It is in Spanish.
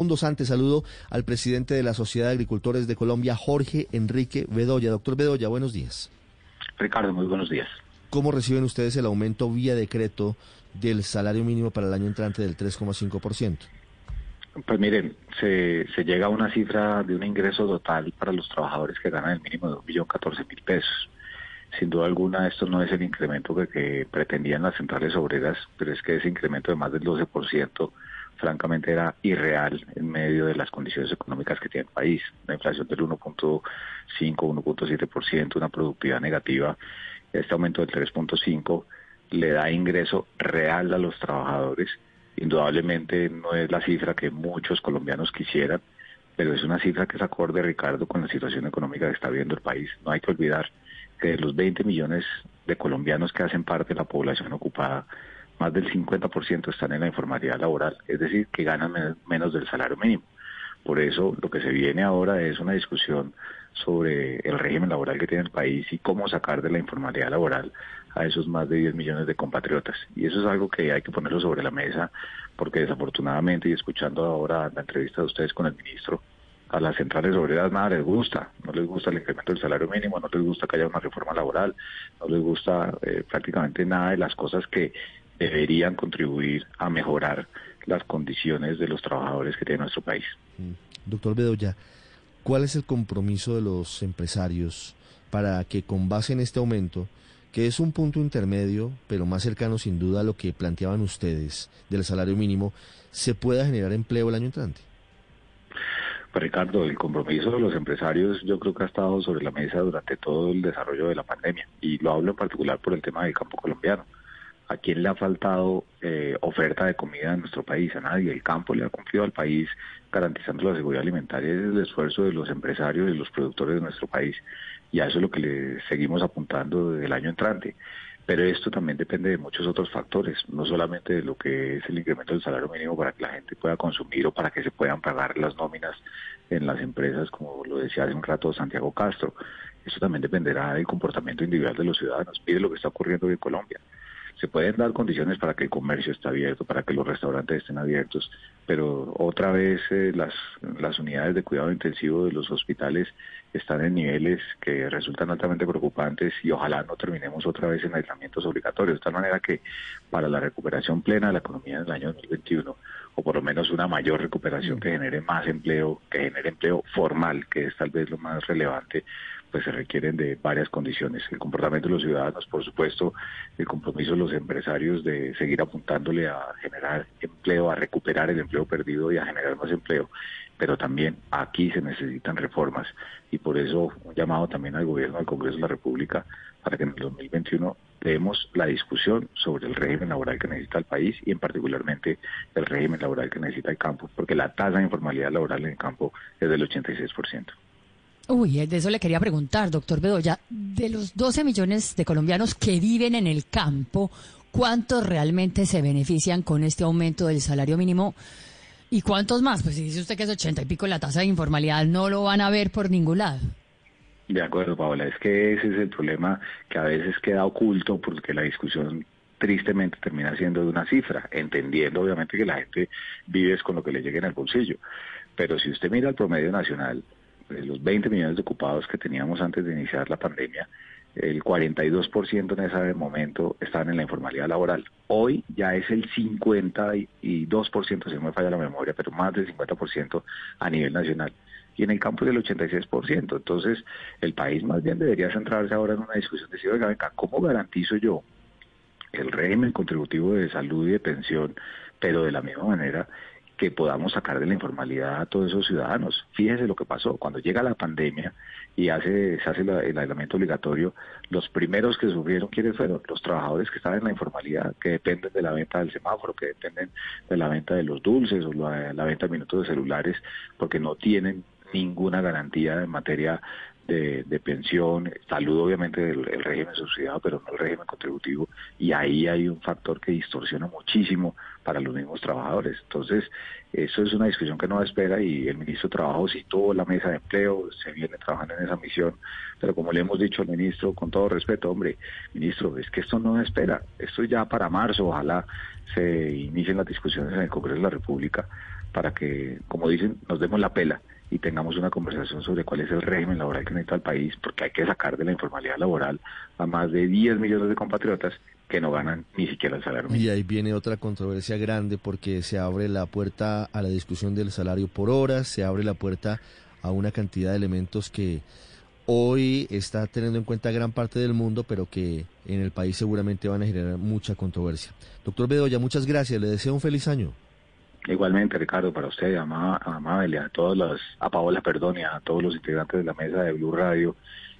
Segundos antes saludo al presidente de la Sociedad de Agricultores de Colombia, Jorge Enrique Bedoya. Doctor Bedoya, buenos días. Ricardo, muy buenos días. ¿Cómo reciben ustedes el aumento vía decreto del salario mínimo para el año entrante del 3,5%? Pues miren, se, se llega a una cifra de un ingreso total para los trabajadores que ganan el mínimo de 1.014.000 pesos. Sin duda alguna, esto no es el incremento que, que, pretendían las centrales obreras, pero es que ese incremento de más del 12%, francamente, era irreal en medio de las condiciones económicas que tiene el país. La inflación del 1.5, 1.7%, una productividad negativa. Este aumento del 3.5 le da ingreso real a los trabajadores. Indudablemente no es la cifra que muchos colombianos quisieran, pero es una cifra que es acorde, Ricardo, con la situación económica que está viendo el país. No hay que olvidar que de los 20 millones de colombianos que hacen parte de la población ocupada, más del 50% están en la informalidad laboral, es decir, que ganan menos del salario mínimo. Por eso lo que se viene ahora es una discusión sobre el régimen laboral que tiene el país y cómo sacar de la informalidad laboral a esos más de 10 millones de compatriotas. Y eso es algo que hay que ponerlo sobre la mesa porque desafortunadamente y escuchando ahora la entrevista de ustedes con el ministro, a las centrales obreras nada les gusta, no les gusta el incremento del salario mínimo, no les gusta que haya una reforma laboral, no les gusta eh, prácticamente nada de las cosas que deberían contribuir a mejorar las condiciones de los trabajadores que tiene nuestro país. Doctor Bedoya, ¿cuál es el compromiso de los empresarios para que con base en este aumento, que es un punto intermedio, pero más cercano sin duda a lo que planteaban ustedes del salario mínimo, se pueda generar empleo el año entrante? Pues Ricardo, el compromiso de los empresarios yo creo que ha estado sobre la mesa durante todo el desarrollo de la pandemia y lo hablo en particular por el tema del campo colombiano. ¿A quién le ha faltado eh, oferta de comida en nuestro país? A nadie. El campo le ha cumplido al país garantizando la seguridad alimentaria. Es el esfuerzo de los empresarios y los productores de nuestro país. Y a eso es lo que le seguimos apuntando desde el año entrante. Pero esto también depende de muchos otros factores, no solamente de lo que es el incremento del salario mínimo para que la gente pueda consumir o para que se puedan pagar las nóminas en las empresas, como lo decía hace un rato Santiago Castro. Eso también dependerá del comportamiento individual de los ciudadanos. Mire lo que está ocurriendo en Colombia se pueden dar condiciones para que el comercio esté abierto, para que los restaurantes estén abiertos, pero otra vez eh, las, las unidades de cuidado intensivo de los hospitales están en niveles que resultan altamente preocupantes y ojalá no terminemos otra vez en aislamientos obligatorios, de tal manera que para la recuperación plena de la economía en el año 2021, o por lo menos una mayor recuperación que genere más empleo, que genere empleo formal, que es tal vez lo más relevante, pues se requieren de varias condiciones. El comportamiento de los ciudadanos, por supuesto, el compromiso de los empresarios de seguir apuntándole a generar empleo, a recuperar el empleo perdido y a generar más empleo. Pero también aquí se necesitan reformas y por eso un llamado también al gobierno, al Congreso de la República, para que en el 2021 demos la discusión sobre el régimen laboral que necesita el país y en particularmente el régimen laboral que necesita el campo, porque la tasa de informalidad laboral en el campo es del 86%. Uy, de eso le quería preguntar, doctor Bedoya. De los 12 millones de colombianos que viven en el campo, ¿cuántos realmente se benefician con este aumento del salario mínimo? ¿Y cuántos más? Pues si dice usted que es 80 y pico la tasa de informalidad, no lo van a ver por ningún lado. De acuerdo, Paola. Es que ese es el problema que a veces queda oculto porque la discusión tristemente termina siendo de una cifra, entendiendo obviamente que la gente vive con lo que le llegue en el bolsillo. Pero si usted mira el promedio nacional, los 20 millones de ocupados que teníamos antes de iniciar la pandemia, el 42% en ese momento estaban en la informalidad laboral. Hoy ya es el 52%, si no me falla la memoria, pero más del 50% a nivel nacional. Y en el campo es del 86%. Entonces, el país más bien debería centrarse ahora en una discusión de decir, oiga, venga, ¿cómo garantizo yo el régimen contributivo de salud y de pensión, pero de la misma manera que podamos sacar de la informalidad a todos esos ciudadanos. Fíjese lo que pasó, cuando llega la pandemia y hace, se hace el aislamiento obligatorio, los primeros que sufrieron, ¿quiénes fueron? Los trabajadores que estaban en la informalidad, que dependen de la venta del semáforo, que dependen de la venta de los dulces o la, la venta de minutos de celulares, porque no tienen ninguna garantía en materia de, pensión, salud obviamente el, régimen subsidiado, pero no el régimen contributivo, y ahí hay un factor que distorsiona muchísimo para los mismos trabajadores. Entonces, eso es una discusión que no espera y el ministro de Trabajo citó la mesa de empleo, se viene trabajando en esa misión, pero como le hemos dicho al ministro, con todo respeto, hombre, ministro, es que esto no espera, esto ya para marzo, ojalá se inicien las discusiones en el Congreso de la República para que, como dicen, nos demos la pela y tengamos una conversación sobre cuál es el régimen laboral que necesita el país, porque hay que sacar de la informalidad laboral a más de 10 millones de compatriotas que no ganan ni siquiera el salario mínimo. Y ahí viene otra controversia grande porque se abre la puerta a la discusión del salario por horas, se abre la puerta a una cantidad de elementos que hoy está teniendo en cuenta gran parte del mundo, pero que en el país seguramente van a generar mucha controversia. Doctor Bedoya, muchas gracias, le deseo un feliz año. Igualmente, Ricardo, para usted, a, Mabel, a todos los, a Paola, perdón, y a todos los integrantes de la mesa de Blue Radio